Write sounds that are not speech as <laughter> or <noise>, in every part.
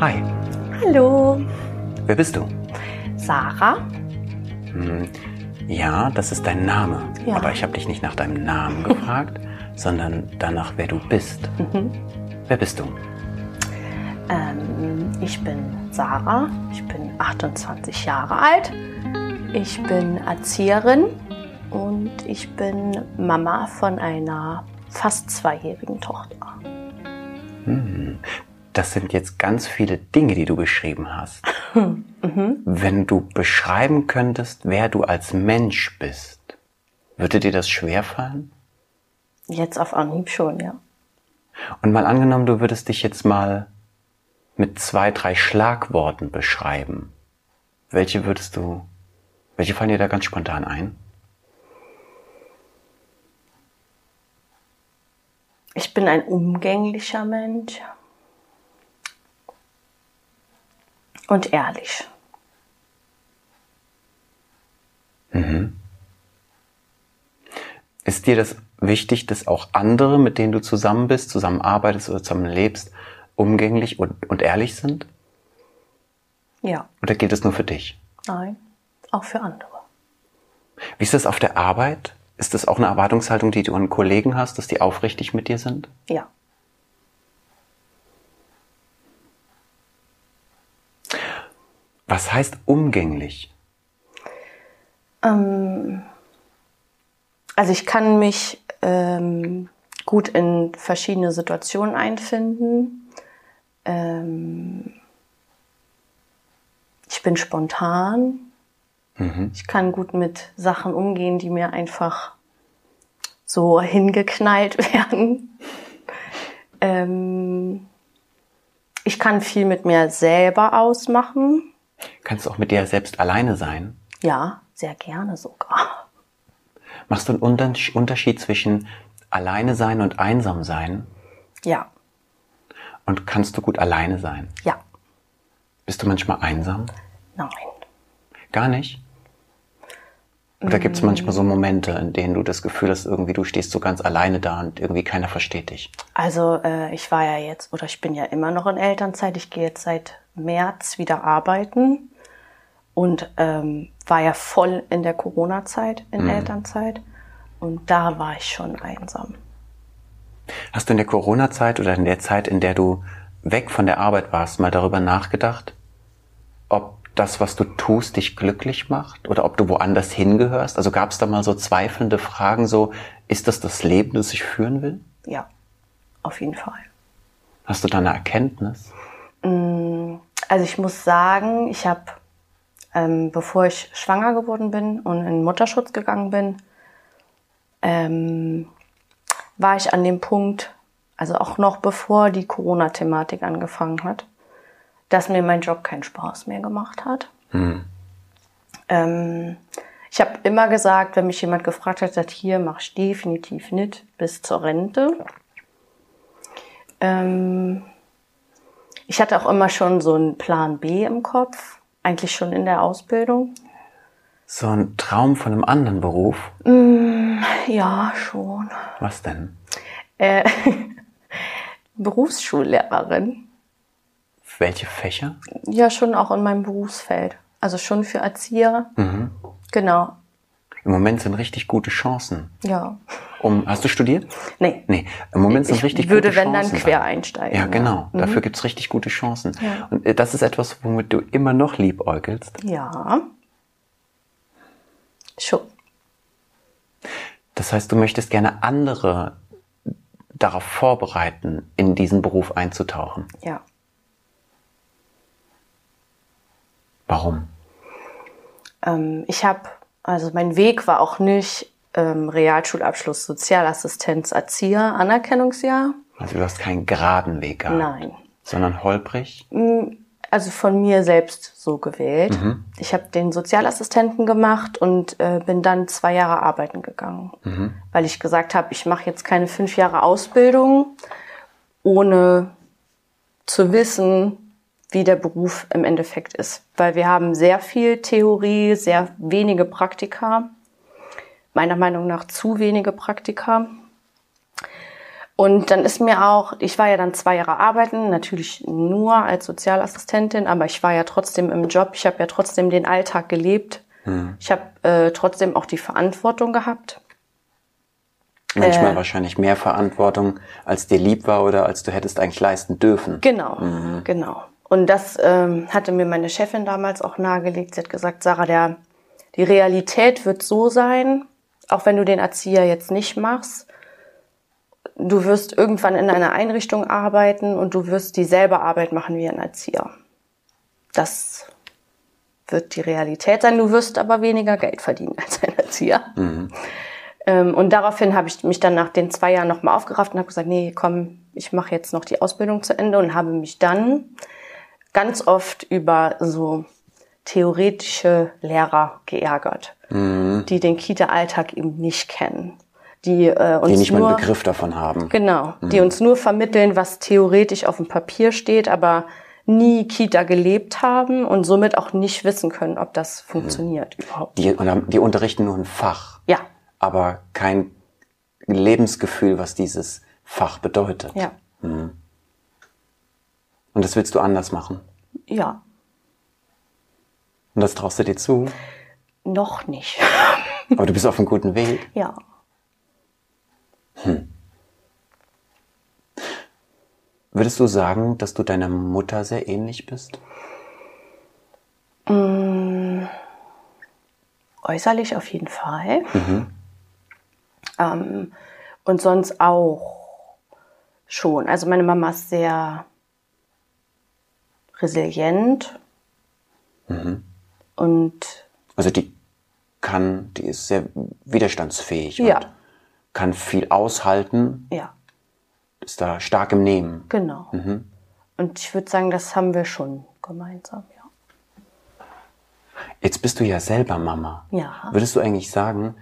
Hi, Hallo, wer bist du? Sarah. Hm, ja, das ist dein Name. Ja. Aber ich habe dich nicht nach deinem Namen <laughs> gefragt, sondern danach, wer du bist. Mhm. Wer bist du? Ähm, ich bin Sarah, ich bin 28 Jahre alt, ich bin Erzieherin und ich bin Mama von einer fast zweijährigen Tochter. Das sind jetzt ganz viele Dinge, die du beschrieben hast. <laughs> Mhm. Wenn du beschreiben könntest, wer du als Mensch bist, würde dir das schwerfallen? Jetzt auf Anhieb schon, ja. Und mal angenommen, du würdest dich jetzt mal mit zwei, drei Schlagworten beschreiben. Welche würdest du, welche fallen dir da ganz spontan ein? Ich bin ein umgänglicher Mensch und ehrlich. Ist dir das wichtig, dass auch andere, mit denen du zusammen bist, zusammenarbeitest oder zusammen lebst, umgänglich und, und ehrlich sind? Ja, Oder gilt es nur für dich? nein, auch für andere. Wie ist das auf der Arbeit? Ist das auch eine Erwartungshaltung, die du an Kollegen hast, dass die aufrichtig mit dir sind? Ja. Was heißt umgänglich? Ähm, also ich kann mich ähm, gut in verschiedene Situationen einfinden. Ähm, ich bin spontan. Ich kann gut mit Sachen umgehen, die mir einfach so hingeknallt <laughs> werden. ähm, ich kann viel mit mir selber ausmachen. Kannst du auch mit dir selbst alleine sein? Ja, sehr gerne sogar. Machst du einen Unters- Unterschied zwischen alleine sein und einsam sein? Ja, Und kannst du gut alleine sein? ja, Bist du manchmal einsam? nein. Gar nicht? Oder gibt es manchmal so Momente, in denen du das Gefühl hast, irgendwie du stehst so ganz alleine da und irgendwie keiner versteht dich? Also äh, ich war ja jetzt, oder ich bin ja immer noch in Elternzeit. Ich gehe jetzt seit März wieder arbeiten und ähm, war ja voll in der Corona-Zeit, in Elternzeit. Und da war ich schon einsam. Hast du in der Corona-Zeit oder in der Zeit, in der du weg von der Arbeit warst, mal darüber nachgedacht, ob das, was du tust, dich glücklich macht oder ob du woanders hingehörst? Also gab es da mal so zweifelnde Fragen, so ist das das Leben, das ich führen will? Ja, auf jeden Fall. Hast du da eine Erkenntnis? Also ich muss sagen, ich habe, ähm, bevor ich schwanger geworden bin und in Mutterschutz gegangen bin, ähm, war ich an dem Punkt, also auch noch bevor die Corona-Thematik angefangen hat, dass mir mein Job keinen Spaß mehr gemacht hat. Ähm, ich habe immer gesagt, wenn mich jemand gefragt hat, sagt, hier mach ich definitiv nicht bis zur Rente. Ähm, ich hatte auch immer schon so einen Plan B im Kopf, eigentlich schon in der Ausbildung. So ein Traum von einem anderen Beruf? Ja, schon. Was denn? Äh, <laughs> Berufsschullehrerin. Welche Fächer? Ja, schon auch in meinem Berufsfeld. Also schon für Erzieher. Genau. Im Moment sind richtig gute Chancen. Ja. Um, hast du studiert? Nee. Nee, im Moment sind Ich richtig würde, gute wenn dann, Chancen. quer einsteigen, Ja, ja. genau. Mhm. Dafür gibt's richtig gute Chancen. Ja. Und äh, das ist etwas, womit du immer noch liebäugelst. Ja. Schon. Das heißt, du möchtest gerne andere darauf vorbereiten, in diesen Beruf einzutauchen. Ja. Warum? Ähm, ich habe, also mein Weg war auch nicht ähm, Realschulabschluss, Sozialassistenz, Erzieher, Anerkennungsjahr. Also du hast keinen geraden Weg gehabt. Nein. Sondern holprig. Also von mir selbst so gewählt. Ich habe den Sozialassistenten gemacht und äh, bin dann zwei Jahre arbeiten gegangen, weil ich gesagt habe, ich mache jetzt keine fünf Jahre Ausbildung, ohne zu wissen, wie der Beruf im Endeffekt ist. Weil wir haben sehr viel Theorie, sehr wenige Praktika. Meiner Meinung nach zu wenige Praktika. Und dann ist mir auch, ich war ja dann zwei Jahre arbeiten, natürlich nur als Sozialassistentin, aber ich war ja trotzdem im Job, ich habe ja trotzdem den Alltag gelebt. Mhm. Ich habe äh, trotzdem auch die Verantwortung gehabt. Manchmal äh, wahrscheinlich mehr Verantwortung, als dir lieb war oder als du hättest eigentlich leisten dürfen. Genau, mhm. genau. Und das ähm, hatte mir meine Chefin damals auch nahegelegt. Sie hat gesagt, Sarah, der, die Realität wird so sein, auch wenn du den Erzieher jetzt nicht machst, du wirst irgendwann in einer Einrichtung arbeiten und du wirst dieselbe Arbeit machen wie ein Erzieher. Das wird die Realität sein. Du wirst aber weniger Geld verdienen als ein Erzieher. Mhm. Ähm, und daraufhin habe ich mich dann nach den zwei Jahren nochmal aufgerafft und habe gesagt, nee, komm, ich mache jetzt noch die Ausbildung zu Ende und habe mich dann ganz oft über so theoretische Lehrer geärgert, mhm. die den Kita-Alltag eben nicht kennen die äh, uns die nicht nur, mal einen Begriff davon haben. Genau, mhm. die uns nur vermitteln, was theoretisch auf dem Papier steht, aber nie Kita gelebt haben und somit auch nicht wissen können, ob das funktioniert mhm. überhaupt. Die, die unterrichten nur ein Fach. Ja. Aber kein Lebensgefühl, was dieses Fach bedeutet. Ja. Mhm. Und das willst du anders machen? Ja. Und das traust du dir zu? Noch nicht. <laughs> Aber du bist auf einem guten Weg. Ja. Hm. Würdest du sagen, dass du deiner Mutter sehr ähnlich bist? Mmh, äußerlich auf jeden Fall. Mhm. Ähm, und sonst auch schon. Also meine Mama ist sehr resilient. Mhm. Und also die kann, die ist sehr widerstandsfähig. Ja kann viel aushalten. Ja. Ist da stark im Nehmen. Genau. Mhm. Und ich würde sagen, das haben wir schon gemeinsam, ja. Jetzt bist du ja selber Mama. Ja. Würdest du eigentlich sagen,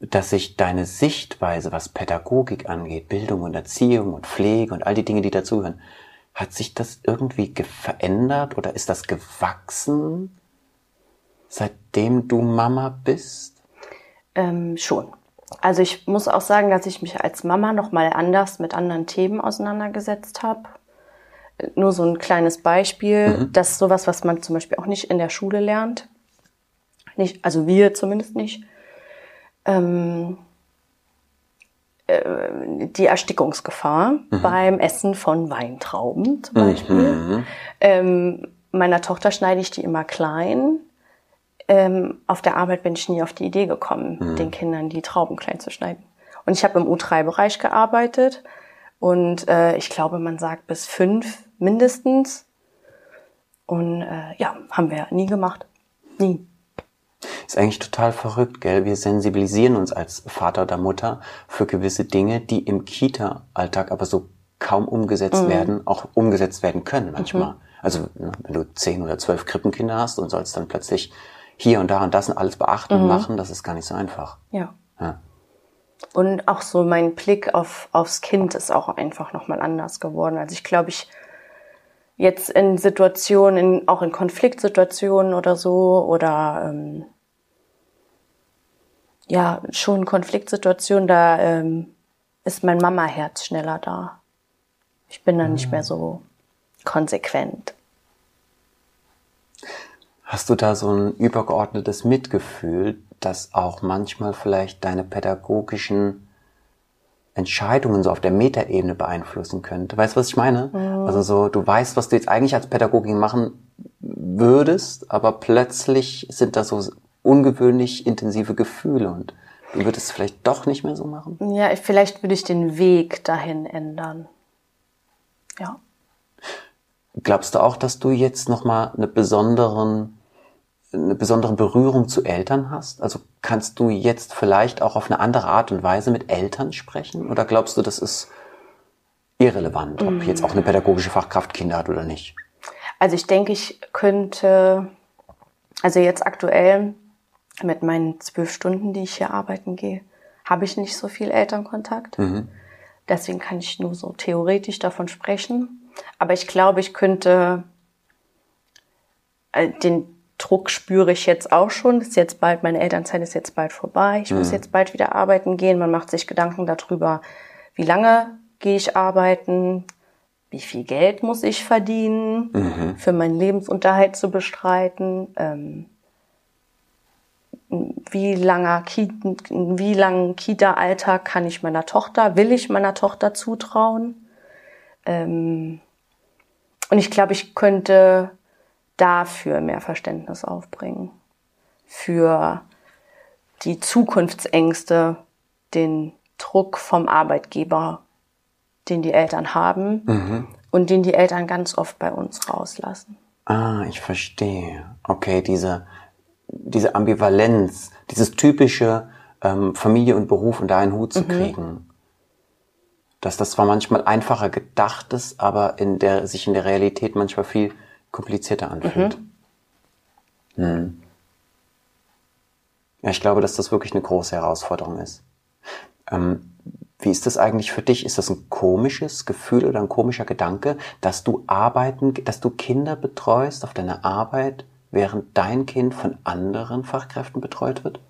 dass sich deine Sichtweise, was Pädagogik angeht, Bildung und Erziehung und Pflege und all die Dinge, die dazugehören, hat sich das irgendwie verändert oder ist das gewachsen, seitdem du Mama bist? Ähm, schon. Also ich muss auch sagen, dass ich mich als Mama noch mal anders mit anderen Themen auseinandergesetzt habe. Nur so ein kleines Beispiel, mhm. das ist sowas, was man zum Beispiel auch nicht in der Schule lernt. Nicht, also wir zumindest nicht. Ähm, äh, die Erstickungsgefahr mhm. beim Essen von Weintrauben zum Beispiel. Mhm. Ähm, meiner Tochter schneide ich die immer klein ähm, auf der Arbeit bin ich nie auf die Idee gekommen, mhm. den Kindern die Trauben klein zu schneiden. Und ich habe im U3-Bereich gearbeitet und äh, ich glaube, man sagt bis fünf mindestens. Und äh, ja, haben wir nie gemacht. Nie. Ist eigentlich total verrückt, gell? Wir sensibilisieren uns als Vater oder Mutter für gewisse Dinge, die im Kita-Alltag aber so kaum umgesetzt mhm. werden, auch umgesetzt werden können manchmal. Mhm. Also ne, wenn du zehn oder zwölf Krippenkinder hast und sollst dann plötzlich hier und da und das und alles beachten mhm. und machen, das ist gar nicht so einfach. Ja. ja. Und auch so mein Blick auf, aufs Kind ist auch einfach nochmal anders geworden. Also ich glaube, ich jetzt in Situationen, in, auch in Konfliktsituationen oder so, oder ähm, ja, schon Konfliktsituationen, da ähm, ist mein Mama-Herz schneller da. Ich bin dann mhm. nicht mehr so konsequent. Hast du da so ein übergeordnetes Mitgefühl, das auch manchmal vielleicht deine pädagogischen Entscheidungen so auf der Metaebene beeinflussen könnte? Weißt du, was ich meine? Mhm. Also so, du weißt, was du jetzt eigentlich als Pädagogin machen würdest, aber plötzlich sind da so ungewöhnlich intensive Gefühle und du würdest es vielleicht doch nicht mehr so machen? Ja, vielleicht würde ich den Weg dahin ändern. Ja. Glaubst du auch, dass du jetzt nochmal eine besonderen eine besondere Berührung zu Eltern hast? Also kannst du jetzt vielleicht auch auf eine andere Art und Weise mit Eltern sprechen? Oder glaubst du, das ist irrelevant, ob jetzt auch eine pädagogische Fachkraft Kinder hat oder nicht? Also ich denke, ich könnte, also jetzt aktuell mit meinen zwölf Stunden, die ich hier arbeiten gehe, habe ich nicht so viel Elternkontakt. Mhm. Deswegen kann ich nur so theoretisch davon sprechen. Aber ich glaube, ich könnte äh, den Druck spüre ich jetzt auch schon. ist jetzt bald, meine Elternzeit ist jetzt bald vorbei. Ich mhm. muss jetzt bald wieder arbeiten gehen. Man macht sich Gedanken darüber, wie lange gehe ich arbeiten, wie viel Geld muss ich verdienen, Mhm. für meinen Lebensunterhalt zu bestreiten, ähm, wie langer Ki wie langen Kita-Alltag kann ich meiner Tochter, will ich meiner Tochter zutrauen. Ähm, und ich glaube, ich könnte dafür mehr Verständnis aufbringen. Für die Zukunftsängste, den Druck vom Arbeitgeber, den die Eltern haben und den die Eltern ganz oft bei uns rauslassen. Ah, ich verstehe. Okay, diese, diese Ambivalenz, dieses typische ähm, Familie und Beruf unter einen Hut zu kriegen. Dass das zwar manchmal einfacher gedacht ist, aber in der, sich in der Realität manchmal viel komplizierter anfühlt. Hm. Ja, ich glaube, dass das wirklich eine große Herausforderung ist. Ähm, wie ist das eigentlich für dich? Ist das ein komisches Gefühl oder ein komischer Gedanke, dass du arbeiten, dass du Kinder betreust auf deiner Arbeit, während dein Kind von anderen Fachkräften betreut wird?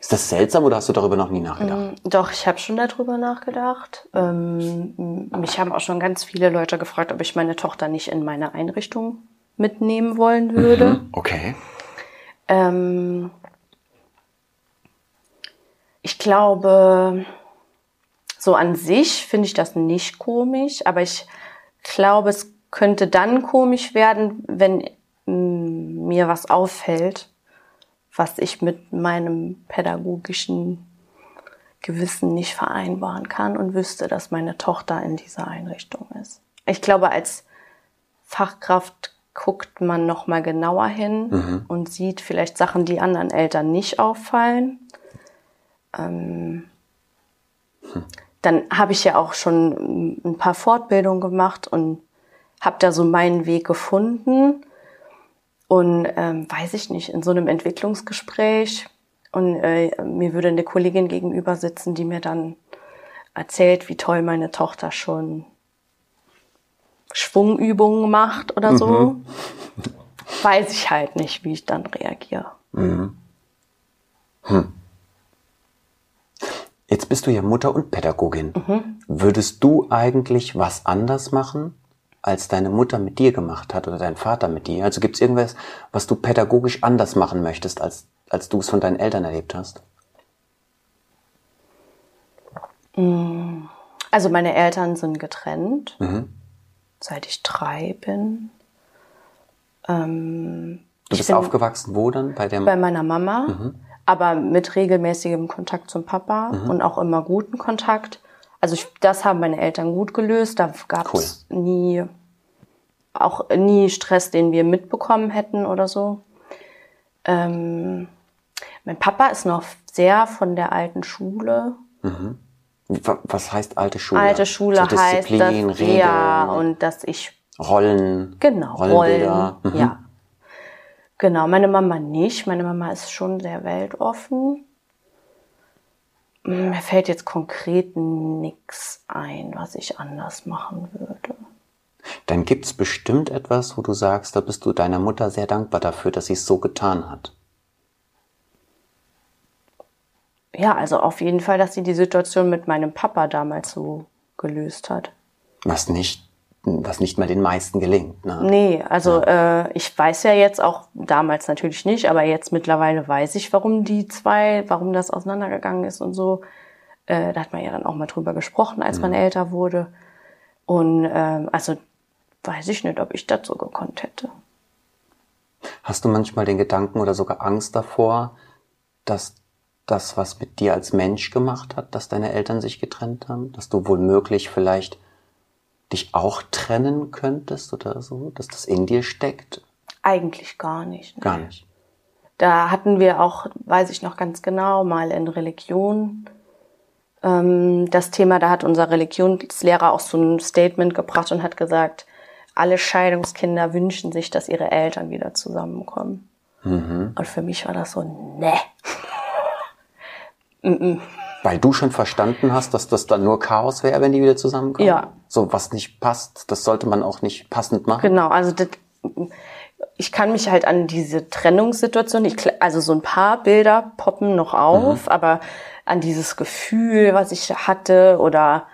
Ist das seltsam oder hast du darüber noch nie nachgedacht? Doch, ich habe schon darüber nachgedacht. Ähm, mich haben auch schon ganz viele Leute gefragt, ob ich meine Tochter nicht in meine Einrichtung mitnehmen wollen würde. Okay. Ähm, ich glaube, so an sich finde ich das nicht komisch, aber ich glaube, es könnte dann komisch werden, wenn mm, mir was auffällt, was ich mit meinem pädagogischen Gewissen nicht vereinbaren kann und wüsste, dass meine Tochter in dieser Einrichtung ist. Ich glaube, als Fachkraft guckt man noch mal genauer hin und sieht vielleicht Sachen, die anderen Eltern nicht auffallen. Ähm, Dann habe ich ja auch schon ein paar Fortbildungen gemacht und habe da so meinen Weg gefunden. Und ähm, weiß ich nicht, in so einem Entwicklungsgespräch. Und äh, mir würde eine Kollegin gegenüber sitzen, die mir dann erzählt, wie toll meine Tochter schon Schwungübungen macht oder so, weiß ich halt nicht, wie ich dann reagiere. Jetzt bist du ja Mutter und Pädagogin. Würdest du eigentlich was anders machen, als deine Mutter mit dir gemacht hat oder dein Vater mit dir? Also gibt es irgendwas, was du pädagogisch anders machen möchtest, als, als du es von deinen Eltern erlebt hast? Also meine Eltern sind getrennt, seit ich drei bin. Ähm, Du bist bin- aufgewachsen wo dann? Bei dem bei meiner Mama, aber mit regelmäßigem Kontakt zum Papa und auch immer guten Kontakt. Also ich, das haben meine Eltern gut gelöst. Da gab es nie auch nie Stress, den wir mitbekommen hätten oder so. Ähm, mein Papa ist noch sehr von der alten Schule. Wa- Was heißt alte Schule? Alte Schule so heißt, Disziplin, dass, Regeln, ja, und dass ich Rollen, Genau, Rollenbilder. Rollen. Mhm. Ja. Genau, meine Mama nicht. Meine Mama ist schon sehr weltoffen. Mir fällt jetzt konkret nichts ein, was ich anders machen würde. Dann gibt's bestimmt etwas, wo du sagst, da bist du deiner Mutter sehr dankbar dafür, dass sie es so getan hat. Ja, also auf jeden Fall, dass sie die Situation mit meinem Papa damals so gelöst hat. Was nicht, was nicht mal den meisten gelingt. Ne? Nee, also äh, ich weiß ja jetzt auch, damals natürlich nicht, aber jetzt mittlerweile weiß ich, warum die zwei, warum das auseinandergegangen ist und so. Äh, da hat man ja dann auch mal drüber gesprochen, als man älter wurde. Und ähm, also weiß ich nicht, ob ich das so gekonnt hätte. Hast du manchmal den Gedanken oder sogar Angst davor, dass das, was mit dir als Mensch gemacht hat, dass deine Eltern sich getrennt haben? Dass du wohl möglich vielleicht dich auch trennen könntest oder so? Dass das in dir steckt? Eigentlich gar nicht. Ne? Gar nicht. Da hatten wir auch, weiß ich noch ganz genau, mal in Religion ähm, das Thema, da hat unser Religionslehrer auch so ein Statement gebracht und hat gesagt, alle Scheidungskinder wünschen sich, dass ihre Eltern wieder zusammenkommen. Und für mich war das so, ne. <laughs> Weil du schon verstanden hast, dass das dann nur Chaos wäre, wenn die wieder zusammenkommen? Ja. So, was nicht passt, das sollte man auch nicht passend machen. Genau, also das, ich kann mich halt an diese Trennungssituation, ich, also so ein paar Bilder poppen noch auf, aber an dieses Gefühl, was ich hatte oder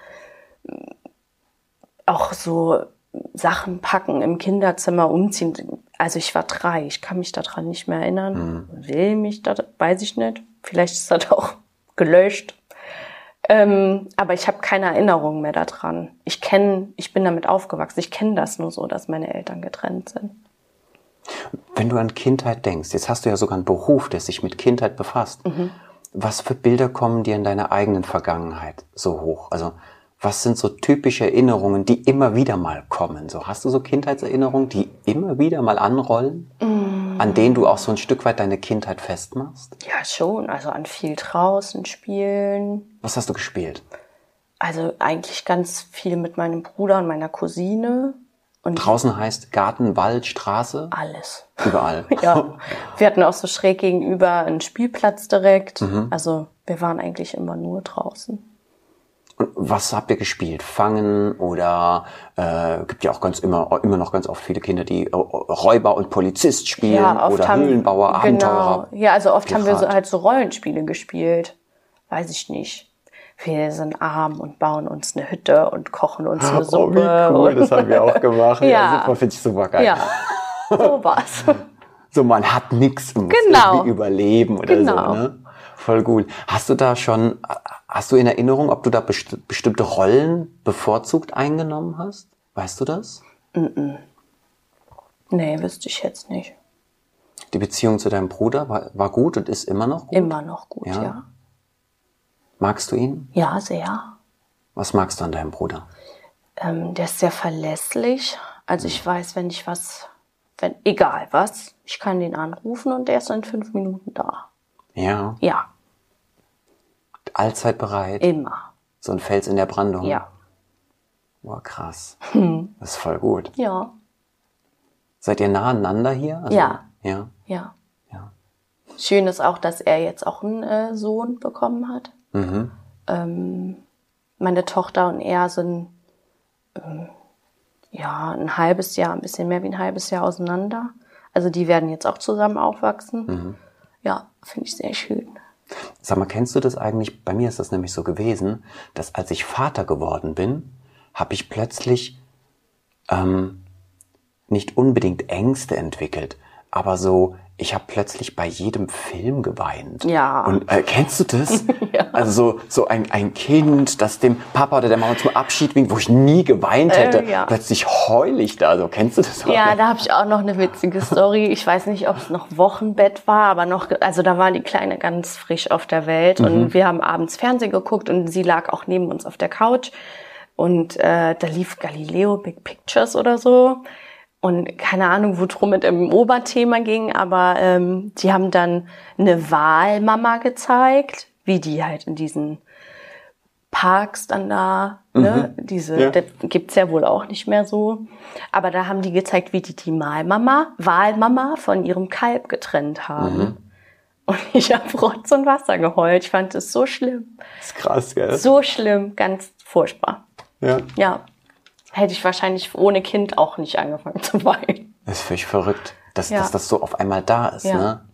auch so Sachen packen im Kinderzimmer umziehen. Also ich war drei, ich kann mich daran nicht mehr erinnern. Mhm. Will mich da, weiß ich nicht. Vielleicht ist das auch gelöscht. Ähm, aber ich habe keine Erinnerung mehr daran. Ich kenne, ich bin damit aufgewachsen. Ich kenne das nur so, dass meine Eltern getrennt sind. Wenn du an Kindheit denkst, jetzt hast du ja sogar einen Beruf, der sich mit Kindheit befasst. Mhm. Was für Bilder kommen dir in deiner eigenen Vergangenheit so hoch? Also was sind so typische Erinnerungen, die immer wieder mal kommen? So hast du so Kindheitserinnerungen, die immer wieder mal anrollen, mm. An denen du auch so ein Stück weit deine Kindheit festmachst? Ja, schon. Also an viel draußen spielen. Was hast du gespielt? Also eigentlich ganz viel mit meinem Bruder und meiner Cousine. Und draußen heißt Garten, Wald, Straße? Alles. Überall. <laughs> ja. Wir hatten auch so schräg gegenüber einen Spielplatz direkt. Mhm. Also wir waren eigentlich immer nur draußen. Und was habt ihr gespielt? Fangen oder äh, gibt ja auch ganz immer immer noch ganz oft viele Kinder, die Räuber und Polizist spielen ja, oder haben, Höhlenbauer, Abenteurer. Genau. Ja, also oft Pirat. haben wir so, halt so Rollenspiele gespielt. Weiß ich nicht. Wir sind arm und bauen uns eine Hütte und kochen uns eine Suppe. <laughs> Oh, wie cool, das haben wir auch gemacht. <laughs> ja, ja super, finde ich super geil. Ja, <laughs> sowas. so, man hat nichts, man muss genau. irgendwie überleben oder genau. so. Ne? Voll gut. Hast du da schon, hast du in Erinnerung, ob du da best bestimmte Rollen bevorzugt eingenommen hast? Weißt du das? Mm -mm. Nee, wüsste ich jetzt nicht. Die Beziehung zu deinem Bruder war, war gut und ist immer noch gut? Immer noch gut, ja. ja. Magst du ihn? Ja, sehr. Was magst du an deinem Bruder? Ähm, der ist sehr verlässlich. Also ich weiß, wenn ich was, wenn, egal was, ich kann den anrufen und der ist in fünf Minuten da. Ja. Ja. Allzeit bereit. Immer. So ein Fels in der Brandung. Ja. Boah, krass. Hm. Das ist voll gut. Ja. Seid ihr nah aneinander hier? Also, ja. Ja. Ja. Ja. Schön ist auch, dass er jetzt auch einen äh, Sohn bekommen hat. Mhm. Ähm, meine Tochter und er sind ähm, ja ein halbes Jahr, ein bisschen mehr wie ein halbes Jahr auseinander. Also die werden jetzt auch zusammen aufwachsen. Mhm ja, finde ich sehr schön. Sag mal, kennst du das eigentlich? Bei mir ist das nämlich so gewesen, dass als ich Vater geworden bin, habe ich plötzlich ähm, nicht unbedingt Ängste entwickelt, aber so ich habe plötzlich bei jedem Film geweint. Ja. Und äh, kennst du das? <laughs> ja. Also so, so ein, ein Kind, das dem Papa oder der Mama zum Abschied winkt, wo ich nie geweint hätte. Äh, ja. Plötzlich heul ich da. So kennst du das? Auch? Ja, da habe ich auch noch eine witzige Story. Ich weiß nicht, ob es noch Wochenbett war, aber noch, also da war die Kleine ganz frisch auf der Welt mhm. und wir haben abends Fernsehen geguckt und sie lag auch neben uns auf der Couch und äh, da lief Galileo Big Pictures oder so. Und keine Ahnung, worum es im Oberthema ging, aber ähm, die haben dann eine Wahlmama gezeigt, wie die halt in diesen Parks dann da, ne, mhm. diese, ja. das gibt's ja wohl auch nicht mehr so. Aber da haben die gezeigt, wie die die Wahlmama, Wahlmama von ihrem Kalb getrennt haben. Mhm. Und ich habe Rotz und Wasser geheult. Ich fand es so schlimm. Das ist krass, gell? So schlimm, ganz furchtbar. Ja. Ja hätte ich wahrscheinlich ohne Kind auch nicht angefangen <laughs> zu weinen. Das ist völlig verrückt, dass, ja. dass das so auf einmal da ist. Ja. Ne?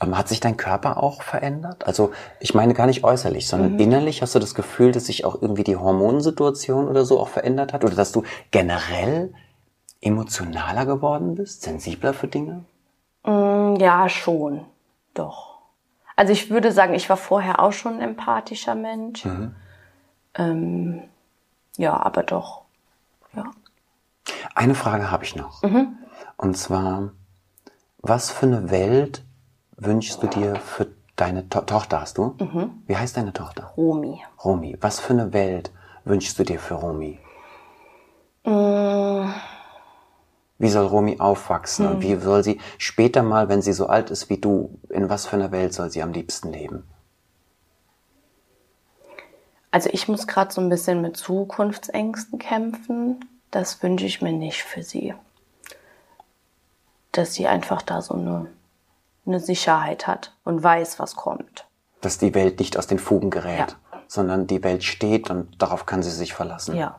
Ähm, hat sich dein Körper auch verändert? Also ich meine gar nicht äußerlich, sondern mhm. innerlich hast du das Gefühl, dass sich auch irgendwie die Hormonsituation oder so auch verändert hat? Oder dass du generell emotionaler geworden bist, sensibler für Dinge? Mm, ja, schon. Doch. Also ich würde sagen, ich war vorher auch schon ein empathischer Mensch. Mhm. Ähm, ja, aber doch. Eine Frage habe ich noch. Mhm. Und zwar, was für eine Welt wünschst du dir für deine to Tochter hast du? Mhm. Wie heißt deine Tochter? Romi. Romi. Was für eine Welt wünschst du dir für Romi? Mhm. Wie soll Romi aufwachsen? Und mhm. wie soll sie später mal, wenn sie so alt ist wie du, in was für einer Welt soll sie am liebsten leben? Also ich muss gerade so ein bisschen mit Zukunftsängsten kämpfen. Das wünsche ich mir nicht für sie. Dass sie einfach da so eine, eine Sicherheit hat und weiß, was kommt. Dass die Welt nicht aus den Fugen gerät, ja. sondern die Welt steht und darauf kann sie sich verlassen. Ja.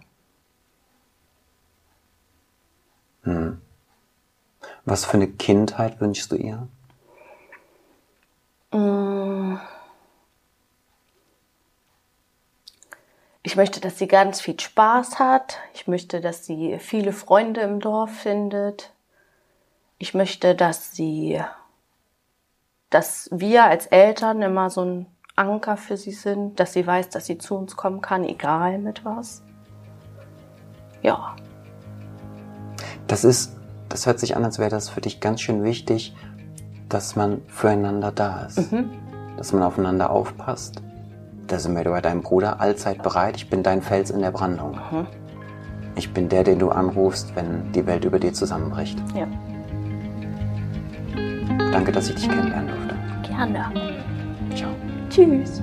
Hm. Was für eine Kindheit wünschst du ihr? Mmh Ich möchte, dass sie ganz viel Spaß hat. Ich möchte, dass sie viele Freunde im Dorf findet. Ich möchte, dass sie, dass wir als Eltern immer so ein Anker für sie sind, dass sie weiß, dass sie zu uns kommen kann, egal mit was. Ja. Das ist, das hört sich an, als wäre das für dich ganz schön wichtig, dass man füreinander da ist. Mhm. Dass man aufeinander aufpasst. Da sind wir bei deinem Bruder allzeit bereit. Ich bin dein Fels in der Brandung. Mhm. Ich bin der, den du anrufst, wenn die Welt über dir zusammenbricht. Ja. Danke, dass ich dich kennenlernen durfte. Gerne. Ciao. Tschüss.